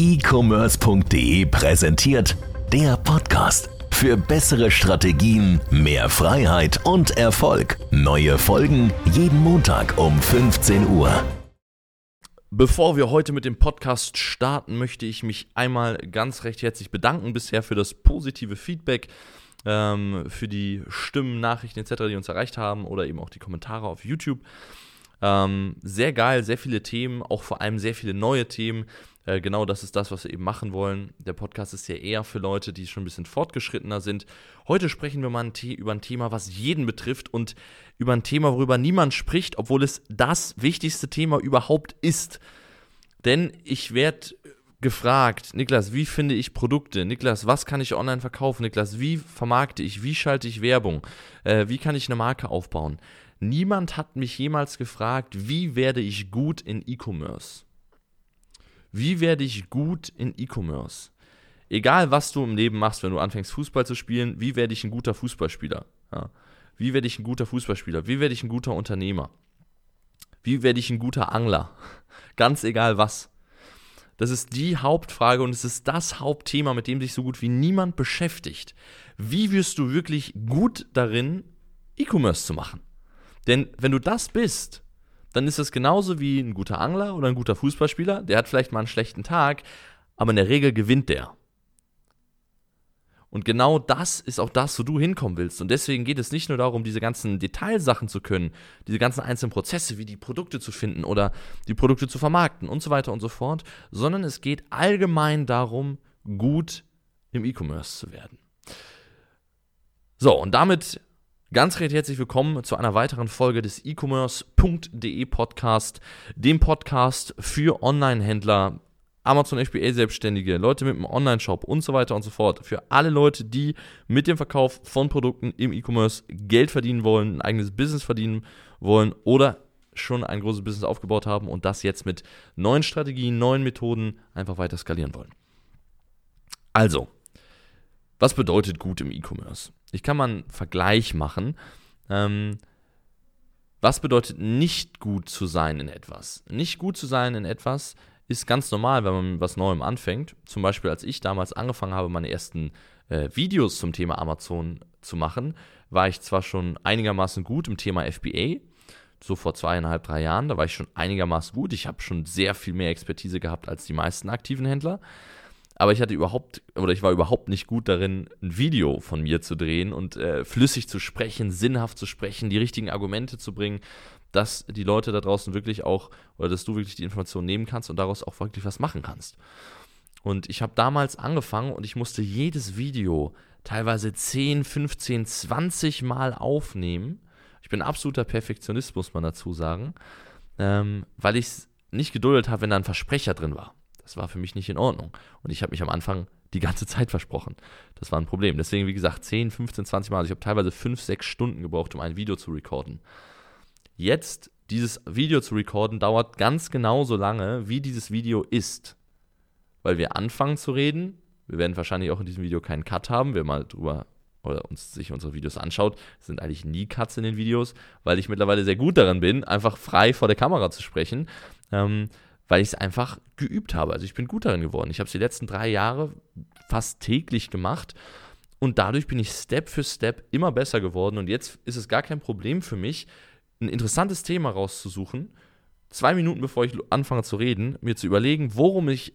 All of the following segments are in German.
e-commerce.de präsentiert der Podcast. Für bessere Strategien, mehr Freiheit und Erfolg. Neue Folgen jeden Montag um 15 Uhr. Bevor wir heute mit dem Podcast starten, möchte ich mich einmal ganz recht herzlich bedanken bisher für das positive Feedback, ähm, für die Stimmen, Nachrichten etc., die uns erreicht haben oder eben auch die Kommentare auf YouTube. Ähm, sehr geil, sehr viele Themen, auch vor allem sehr viele neue Themen. Äh, genau das ist das, was wir eben machen wollen. Der Podcast ist ja eher für Leute, die schon ein bisschen fortgeschrittener sind. Heute sprechen wir mal ein über ein Thema, was jeden betrifft und über ein Thema, worüber niemand spricht, obwohl es das wichtigste Thema überhaupt ist. Denn ich werde gefragt, Niklas, wie finde ich Produkte? Niklas, was kann ich online verkaufen? Niklas, wie vermarkte ich? Wie schalte ich Werbung? Äh, wie kann ich eine Marke aufbauen? Niemand hat mich jemals gefragt, wie werde ich gut in E-Commerce? Wie werde ich gut in E-Commerce? Egal, was du im Leben machst, wenn du anfängst, Fußball zu spielen, wie werde ich ein guter Fußballspieler? Ja. Wie werde ich ein guter Fußballspieler? Wie werde ich ein guter Unternehmer? Wie werde ich ein guter Angler? Ganz egal was. Das ist die Hauptfrage und es ist das Hauptthema, mit dem sich so gut wie niemand beschäftigt. Wie wirst du wirklich gut darin, E-Commerce zu machen? Denn wenn du das bist, dann ist es genauso wie ein guter Angler oder ein guter Fußballspieler. Der hat vielleicht mal einen schlechten Tag, aber in der Regel gewinnt der. Und genau das ist auch das, wo du hinkommen willst. Und deswegen geht es nicht nur darum, diese ganzen Detailsachen zu können, diese ganzen einzelnen Prozesse, wie die Produkte zu finden oder die Produkte zu vermarkten und so weiter und so fort, sondern es geht allgemein darum, gut im E-Commerce zu werden. So, und damit Ganz recht herzlich willkommen zu einer weiteren Folge des e-commerce.de Podcast, dem Podcast für Online-Händler, Amazon FBA Selbstständige, Leute mit einem Online-Shop und so weiter und so fort. Für alle Leute, die mit dem Verkauf von Produkten im E-Commerce Geld verdienen wollen, ein eigenes Business verdienen wollen oder schon ein großes Business aufgebaut haben und das jetzt mit neuen Strategien, neuen Methoden einfach weiter skalieren wollen. Also, was bedeutet gut im E-Commerce? Ich kann mal einen Vergleich machen. Ähm, was bedeutet nicht gut zu sein in etwas? Nicht gut zu sein in etwas ist ganz normal, wenn man mit was Neuem anfängt. Zum Beispiel, als ich damals angefangen habe, meine ersten äh, Videos zum Thema Amazon zu machen, war ich zwar schon einigermaßen gut im Thema FBA, so vor zweieinhalb, drei Jahren, da war ich schon einigermaßen gut. Ich habe schon sehr viel mehr Expertise gehabt als die meisten aktiven Händler aber ich hatte überhaupt, oder ich war überhaupt nicht gut darin, ein Video von mir zu drehen und äh, flüssig zu sprechen, sinnhaft zu sprechen, die richtigen Argumente zu bringen, dass die Leute da draußen wirklich auch, oder dass du wirklich die Information nehmen kannst und daraus auch wirklich was machen kannst. Und ich habe damals angefangen und ich musste jedes Video teilweise 10, 15, 20 Mal aufnehmen. Ich bin absoluter Perfektionist, muss man dazu sagen, ähm, weil ich es nicht geduldet habe, wenn da ein Versprecher drin war. Das war für mich nicht in Ordnung. Und ich habe mich am Anfang die ganze Zeit versprochen. Das war ein Problem. Deswegen, wie gesagt, 10, 15, 20 Mal. Also ich habe teilweise 5, 6 Stunden gebraucht, um ein Video zu recorden. Jetzt, dieses Video zu recorden, dauert ganz genauso lange, wie dieses Video ist. Weil wir anfangen zu reden. Wir werden wahrscheinlich auch in diesem Video keinen Cut haben. Wer mal drüber oder uns sich unsere Videos anschaut, sind eigentlich nie Cuts in den Videos, weil ich mittlerweile sehr gut darin bin, einfach frei vor der Kamera zu sprechen. Ähm, weil ich es einfach geübt habe. Also ich bin gut darin geworden. Ich habe es die letzten drei Jahre fast täglich gemacht und dadurch bin ich Step für Step immer besser geworden und jetzt ist es gar kein Problem für mich, ein interessantes Thema rauszusuchen, zwei Minuten bevor ich anfange zu reden, mir zu überlegen, worum ich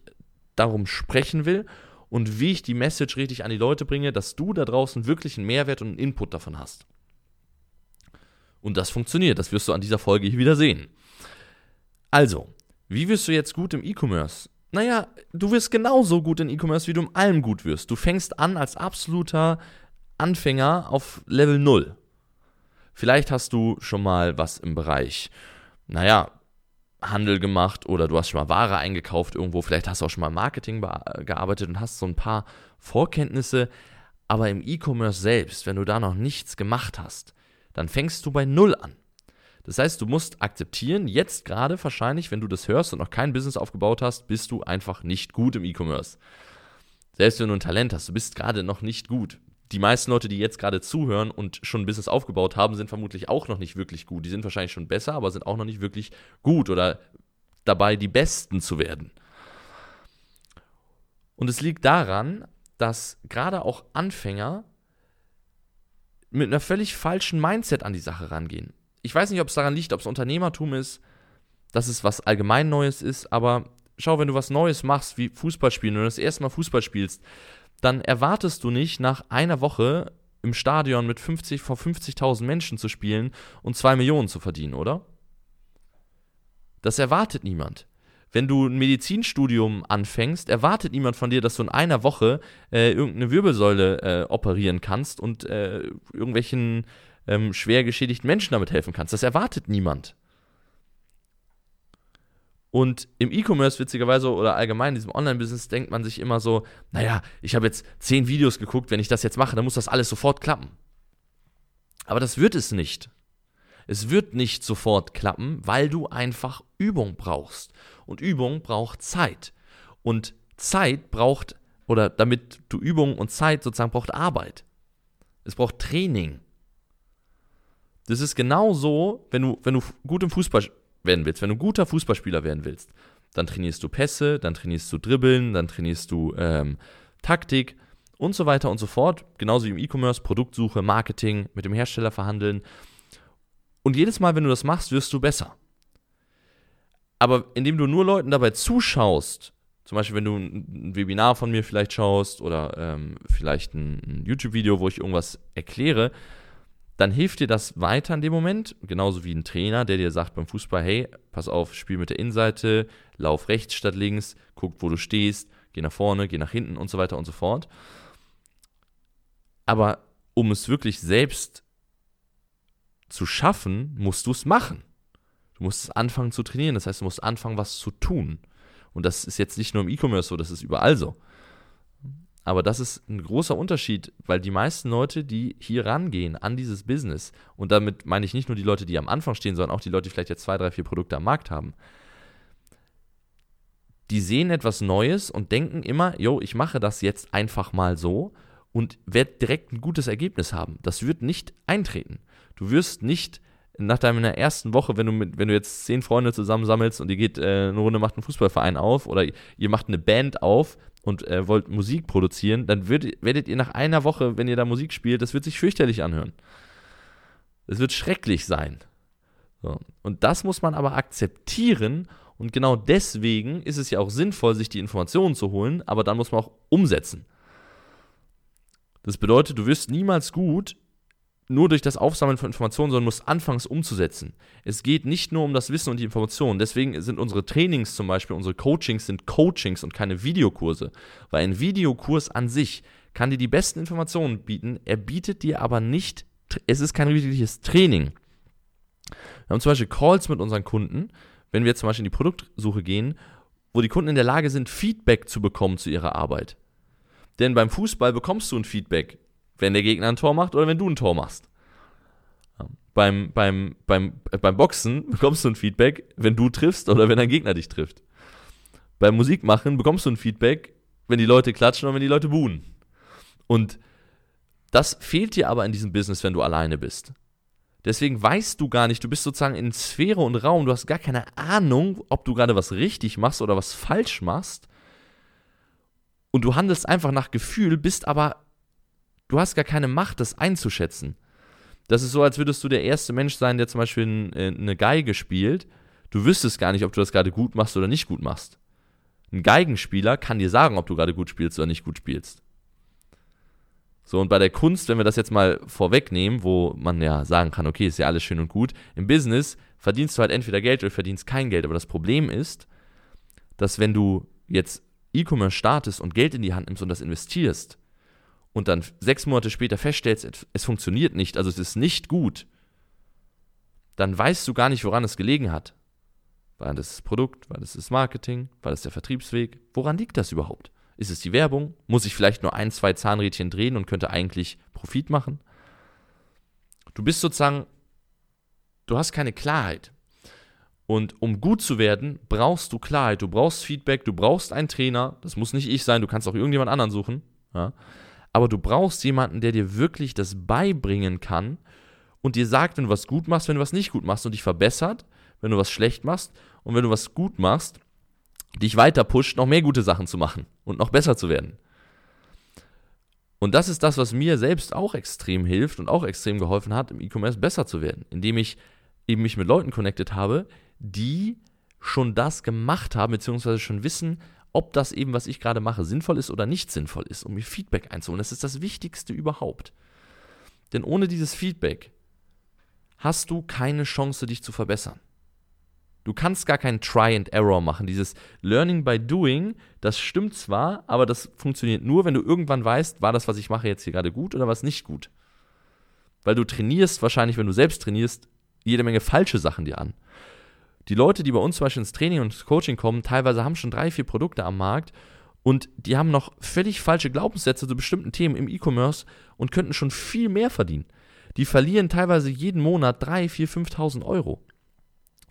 darum sprechen will und wie ich die Message richtig an die Leute bringe, dass du da draußen wirklich einen Mehrwert und einen Input davon hast. Und das funktioniert, das wirst du an dieser Folge hier wieder sehen. Also, wie wirst du jetzt gut im E-Commerce? Naja, du wirst genauso gut in E-Commerce, wie du in allem gut wirst. Du fängst an als absoluter Anfänger auf Level 0. Vielleicht hast du schon mal was im Bereich, naja, Handel gemacht oder du hast schon mal Ware eingekauft irgendwo. Vielleicht hast du auch schon mal Marketing gearbeitet und hast so ein paar Vorkenntnisse. Aber im E-Commerce selbst, wenn du da noch nichts gemacht hast, dann fängst du bei Null an. Das heißt, du musst akzeptieren, jetzt gerade wahrscheinlich, wenn du das hörst und noch kein Business aufgebaut hast, bist du einfach nicht gut im E-Commerce. Selbst wenn du ein Talent hast, du bist gerade noch nicht gut. Die meisten Leute, die jetzt gerade zuhören und schon ein Business aufgebaut haben, sind vermutlich auch noch nicht wirklich gut. Die sind wahrscheinlich schon besser, aber sind auch noch nicht wirklich gut oder dabei, die Besten zu werden. Und es liegt daran, dass gerade auch Anfänger mit einer völlig falschen Mindset an die Sache rangehen. Ich weiß nicht, ob es daran liegt, ob es Unternehmertum ist, dass es was allgemein Neues ist, aber schau, wenn du was Neues machst, wie Fußball spielen, wenn du das erste Mal Fußball spielst, dann erwartest du nicht nach einer Woche im Stadion mit 50 vor 50.000 Menschen zu spielen und 2 Millionen zu verdienen, oder? Das erwartet niemand. Wenn du ein Medizinstudium anfängst, erwartet niemand von dir, dass du in einer Woche äh, irgendeine Wirbelsäule äh, operieren kannst und äh, irgendwelchen ähm, schwer geschädigten Menschen damit helfen kannst. Das erwartet niemand. Und im E-Commerce witzigerweise oder allgemein in diesem Online-Business denkt man sich immer so, naja, ich habe jetzt zehn Videos geguckt, wenn ich das jetzt mache, dann muss das alles sofort klappen. Aber das wird es nicht. Es wird nicht sofort klappen, weil du einfach Übung brauchst. Und Übung braucht Zeit. Und Zeit braucht, oder damit du Übung und Zeit sozusagen braucht Arbeit. Es braucht Training. Das ist genau so, wenn du, wenn du gut im Fußball werden willst, wenn du guter Fußballspieler werden willst, dann trainierst du Pässe, dann trainierst du Dribbeln, dann trainierst du ähm, Taktik und so weiter und so fort. Genauso wie im E-Commerce, Produktsuche, Marketing, mit dem Hersteller verhandeln. Und jedes Mal, wenn du das machst, wirst du besser. Aber indem du nur Leuten dabei zuschaust, zum Beispiel wenn du ein Webinar von mir vielleicht schaust oder ähm, vielleicht ein, ein YouTube-Video, wo ich irgendwas erkläre, dann hilft dir das weiter in dem Moment, genauso wie ein Trainer, der dir sagt beim Fußball, hey, pass auf, spiel mit der Innenseite, lauf rechts statt links, guck, wo du stehst, geh nach vorne, geh nach hinten und so weiter und so fort. Aber um es wirklich selbst zu schaffen, musst du es machen. Du musst anfangen zu trainieren, das heißt, du musst anfangen, was zu tun. Und das ist jetzt nicht nur im E-Commerce so, das ist überall so. Aber das ist ein großer Unterschied, weil die meisten Leute, die hier rangehen an dieses Business, und damit meine ich nicht nur die Leute, die am Anfang stehen, sondern auch die Leute, die vielleicht jetzt zwei, drei, vier Produkte am Markt haben, die sehen etwas Neues und denken immer, yo, ich mache das jetzt einfach mal so und werde direkt ein gutes Ergebnis haben. Das wird nicht eintreten. Du wirst nicht nach deiner ersten Woche, wenn du, mit, wenn du jetzt zehn Freunde zusammensammelst und ihr geht äh, eine Runde, macht einen Fußballverein auf oder ihr macht eine Band auf, und äh, wollt Musik produzieren, dann würdet, werdet ihr nach einer Woche, wenn ihr da Musik spielt, das wird sich fürchterlich anhören. Es wird schrecklich sein. So. Und das muss man aber akzeptieren und genau deswegen ist es ja auch sinnvoll, sich die Informationen zu holen, aber dann muss man auch umsetzen. Das bedeutet, du wirst niemals gut, nur durch das Aufsammeln von Informationen, sondern musst anfangs umzusetzen. Es geht nicht nur um das Wissen und die Informationen. Deswegen sind unsere Trainings zum Beispiel, unsere Coachings sind Coachings und keine Videokurse. Weil ein Videokurs an sich kann dir die besten Informationen bieten, er bietet dir aber nicht, es ist kein wirkliches Training. Wir haben zum Beispiel Calls mit unseren Kunden, wenn wir zum Beispiel in die Produktsuche gehen, wo die Kunden in der Lage sind, Feedback zu bekommen zu ihrer Arbeit. Denn beim Fußball bekommst du ein Feedback wenn der Gegner ein Tor macht oder wenn du ein Tor machst. Beim, beim, beim, äh, beim Boxen bekommst du ein Feedback, wenn du triffst oder wenn dein Gegner dich trifft. Beim Musikmachen bekommst du ein Feedback, wenn die Leute klatschen oder wenn die Leute buhen. Und das fehlt dir aber in diesem Business, wenn du alleine bist. Deswegen weißt du gar nicht, du bist sozusagen in Sphäre und Raum, du hast gar keine Ahnung, ob du gerade was richtig machst oder was falsch machst. Und du handelst einfach nach Gefühl, bist aber du hast gar keine Macht, das einzuschätzen. Das ist so, als würdest du der erste Mensch sein, der zum Beispiel äh, eine Geige spielt. Du wüsstest gar nicht, ob du das gerade gut machst oder nicht gut machst. Ein Geigenspieler kann dir sagen, ob du gerade gut spielst oder nicht gut spielst. So, und bei der Kunst, wenn wir das jetzt mal vorwegnehmen, wo man ja sagen kann, okay, ist ja alles schön und gut, im Business verdienst du halt entweder Geld oder verdienst kein Geld. Aber das Problem ist, dass wenn du jetzt E-Commerce startest und Geld in die Hand nimmst und das investierst, und dann sechs Monate später feststellst, es funktioniert nicht, also es ist nicht gut, dann weißt du gar nicht, woran es gelegen hat. War das das Produkt? War das das Marketing? War das der Vertriebsweg? Woran liegt das überhaupt? Ist es die Werbung? Muss ich vielleicht nur ein, zwei Zahnrädchen drehen und könnte eigentlich Profit machen? Du bist sozusagen, du hast keine Klarheit. Und um gut zu werden, brauchst du Klarheit, du brauchst Feedback, du brauchst einen Trainer. Das muss nicht ich sein, du kannst auch irgendjemand anderen suchen. Ja aber du brauchst jemanden, der dir wirklich das beibringen kann und dir sagt, wenn du was gut machst, wenn du was nicht gut machst und dich verbessert, wenn du was schlecht machst und wenn du was gut machst, dich weiter pusht, noch mehr gute Sachen zu machen und noch besser zu werden. Und das ist das, was mir selbst auch extrem hilft und auch extrem geholfen hat, im E-Commerce besser zu werden, indem ich eben mich mit Leuten connected habe, die schon das gemacht haben, beziehungsweise schon wissen, ob das eben, was ich gerade mache, sinnvoll ist oder nicht sinnvoll ist, um mir Feedback einzuholen. Das ist das Wichtigste überhaupt. Denn ohne dieses Feedback hast du keine Chance, dich zu verbessern. Du kannst gar kein Try and Error machen. Dieses Learning by Doing, das stimmt zwar, aber das funktioniert nur, wenn du irgendwann weißt, war das, was ich mache, jetzt hier gerade gut oder was nicht gut. Weil du trainierst wahrscheinlich, wenn du selbst trainierst, jede Menge falsche Sachen dir an. Die Leute, die bei uns zum Beispiel ins Training und ins Coaching kommen, teilweise haben schon drei, vier Produkte am Markt und die haben noch völlig falsche Glaubenssätze zu bestimmten Themen im E-Commerce und könnten schon viel mehr verdienen. Die verlieren teilweise jeden Monat 3, 4, 5.000 Euro.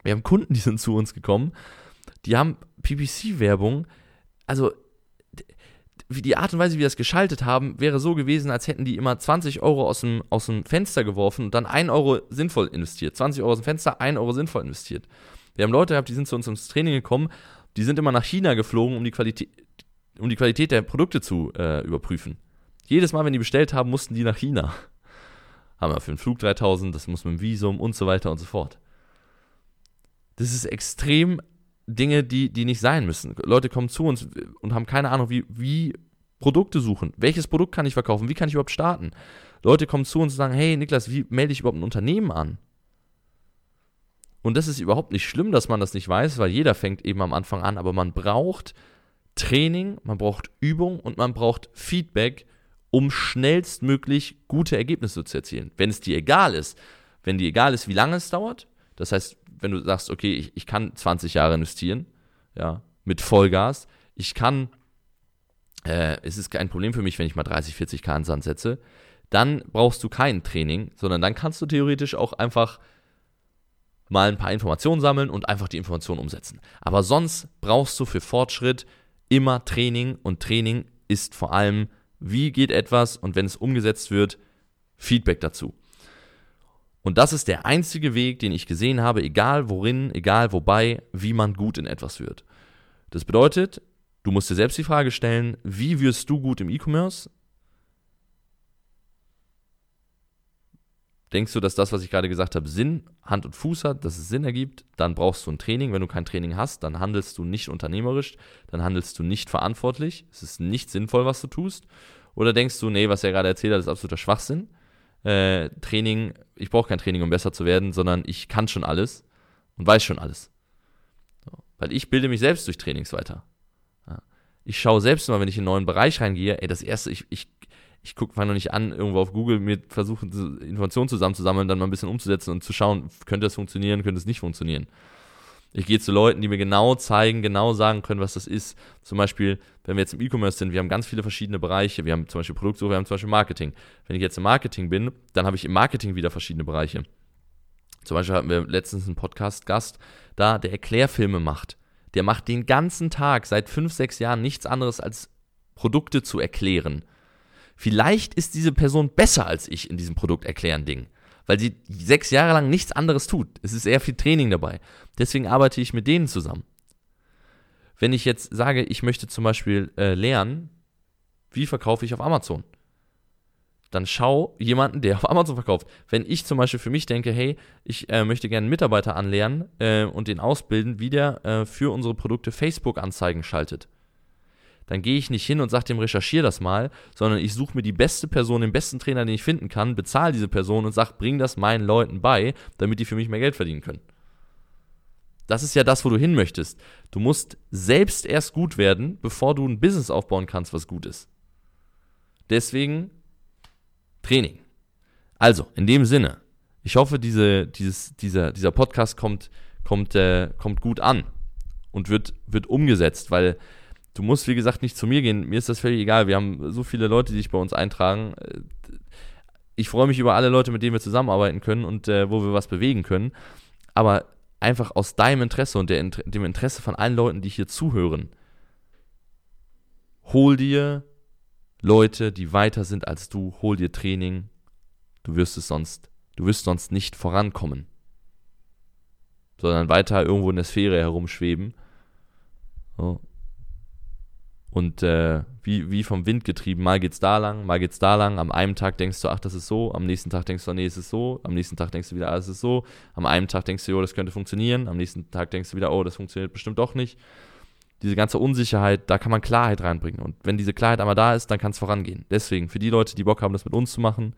Wir haben Kunden, die sind zu uns gekommen, die haben PPC-Werbung, also die Art und Weise, wie wir das geschaltet haben, wäre so gewesen, als hätten die immer 20 Euro aus dem, aus dem Fenster geworfen und dann 1 Euro sinnvoll investiert. 20 Euro aus dem Fenster, 1 Euro sinnvoll investiert. Wir haben Leute gehabt, die sind zu uns ins Training gekommen, die sind immer nach China geflogen, um die Qualität, um die Qualität der Produkte zu äh, überprüfen. Jedes Mal, wenn die bestellt haben, mussten die nach China. Haben wir für den Flug 3000, das muss mit dem Visum und so weiter und so fort. Das ist extrem Dinge, die, die nicht sein müssen. Leute kommen zu uns und haben keine Ahnung, wie, wie Produkte suchen. Welches Produkt kann ich verkaufen? Wie kann ich überhaupt starten? Leute kommen zu uns und sagen, hey Niklas, wie melde ich überhaupt ein Unternehmen an? Und das ist überhaupt nicht schlimm, dass man das nicht weiß, weil jeder fängt eben am Anfang an, aber man braucht Training, man braucht Übung und man braucht Feedback, um schnellstmöglich gute Ergebnisse zu erzielen. Wenn es dir egal ist, wenn dir egal ist, wie lange es dauert, das heißt, wenn du sagst, okay, ich, ich kann 20 Jahre investieren, ja, mit Vollgas, ich kann, äh, es ist kein Problem für mich, wenn ich mal 30, 40 K ins Sand setze, dann brauchst du kein Training, sondern dann kannst du theoretisch auch einfach mal ein paar Informationen sammeln und einfach die Informationen umsetzen. Aber sonst brauchst du für Fortschritt immer Training und Training ist vor allem, wie geht etwas und wenn es umgesetzt wird, Feedback dazu. Und das ist der einzige Weg, den ich gesehen habe, egal worin, egal wobei, wie man gut in etwas wird. Das bedeutet, du musst dir selbst die Frage stellen, wie wirst du gut im E-Commerce? Denkst du, dass das, was ich gerade gesagt habe, Sinn, Hand und Fuß hat, dass es Sinn ergibt? Dann brauchst du ein Training. Wenn du kein Training hast, dann handelst du nicht unternehmerisch, dann handelst du nicht verantwortlich. Es ist nicht sinnvoll, was du tust. Oder denkst du, nee, was er gerade erzählt hat, ist absoluter Schwachsinn? äh, Training, ich brauche kein Training, um besser zu werden, sondern ich kann schon alles und weiß schon alles. So, weil ich bilde mich selbst durch Trainings weiter. Ja. Ich schaue selbst immer, wenn ich in einen neuen Bereich reingehe, ey, das erste, ich, ich, ich gucke, fange noch nicht an, irgendwo auf Google mir versuchen, Informationen zusammenzusammeln, dann mal ein bisschen umzusetzen und zu schauen, könnte das funktionieren, könnte es nicht funktionieren. Ich gehe zu Leuten, die mir genau zeigen, genau sagen können, was das ist. Zum Beispiel, wenn wir jetzt im E-Commerce sind, wir haben ganz viele verschiedene Bereiche. Wir haben zum Beispiel Produktsuche, wir haben zum Beispiel Marketing. Wenn ich jetzt im Marketing bin, dann habe ich im Marketing wieder verschiedene Bereiche. Zum Beispiel hatten wir letztens einen Podcast-Gast da, der Erklärfilme macht. Der macht den ganzen Tag seit fünf, sechs Jahren nichts anderes als Produkte zu erklären. Vielleicht ist diese Person besser als ich in diesem Produkt erklären Ding weil sie sechs Jahre lang nichts anderes tut. Es ist eher viel Training dabei. Deswegen arbeite ich mit denen zusammen. Wenn ich jetzt sage, ich möchte zum Beispiel äh, lernen, wie verkaufe ich auf Amazon, dann schau jemanden, der auf Amazon verkauft. Wenn ich zum Beispiel für mich denke, hey, ich äh, möchte gerne einen Mitarbeiter anlernen äh, und den ausbilden, wie der äh, für unsere Produkte Facebook-Anzeigen schaltet, dann gehe ich nicht hin und sage dem, recherchiere das mal, sondern ich suche mir die beste Person, den besten Trainer, den ich finden kann, bezahle diese Person und sage, bring das meinen Leuten bei, damit die für mich mehr Geld verdienen können. Das ist ja das, wo du hin möchtest. Du musst selbst erst gut werden, bevor du ein Business aufbauen kannst, was gut ist. Deswegen Training. Also, in dem Sinne, ich hoffe, diese, dieses, dieser, dieser Podcast kommt, kommt, äh, kommt gut an und wird, wird umgesetzt, weil du musst, wie gesagt, nicht zu mir gehen. Mir ist das völlig egal. Wir haben so viele Leute, die sich bei uns eintragen. Ich freue mich über alle Leute, mit denen wir zusammenarbeiten können und äh, wo wir was bewegen können. Aber einfach aus deinem Interesse und der, dem Interesse von allen Leuten, die hier zuhören, hol dir Leute, die weiter sind als du, hol dir Training. Du wirst es sonst, du wirst sonst nicht vorankommen, sondern weiter irgendwo in der Sphäre herumschweben So. Und äh, wie, wie vom Wind getrieben, mal geht's da lang, mal geht's da lang. Am einen Tag denkst du, ach, das ist so. Am nächsten Tag denkst du, nee, es ist so. Am nächsten Tag denkst du wieder, ah, es ist so. Am einen Tag denkst du, oh, das könnte funktionieren. Am nächsten Tag denkst du wieder, oh, das funktioniert bestimmt doch nicht. Diese ganze Unsicherheit, da kann man Klarheit reinbringen. Und wenn diese Klarheit einmal da ist, dann kann es vorangehen. Deswegen, für die Leute, die Bock haben, das mit uns zu machen,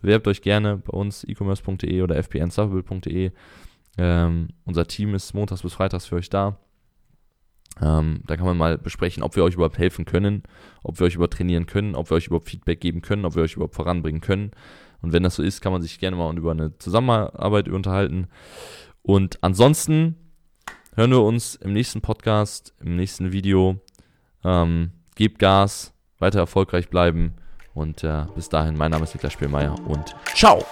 bewerbt euch gerne bei uns ecommerce.de oder fpnsuffable.de. Ähm, unser Team ist montags bis freitags für euch da. Ähm, da kann man mal besprechen, ob wir euch überhaupt helfen können, ob wir euch überhaupt trainieren können, ob wir euch überhaupt Feedback geben können, ob wir euch überhaupt voranbringen können. Und wenn das so ist, kann man sich gerne mal über eine Zusammenarbeit unterhalten. Und ansonsten hören wir uns im nächsten Podcast, im nächsten Video. Ähm, gebt Gas, weiter erfolgreich bleiben. Und äh, bis dahin, mein Name ist Niklas Spielmeier und ciao!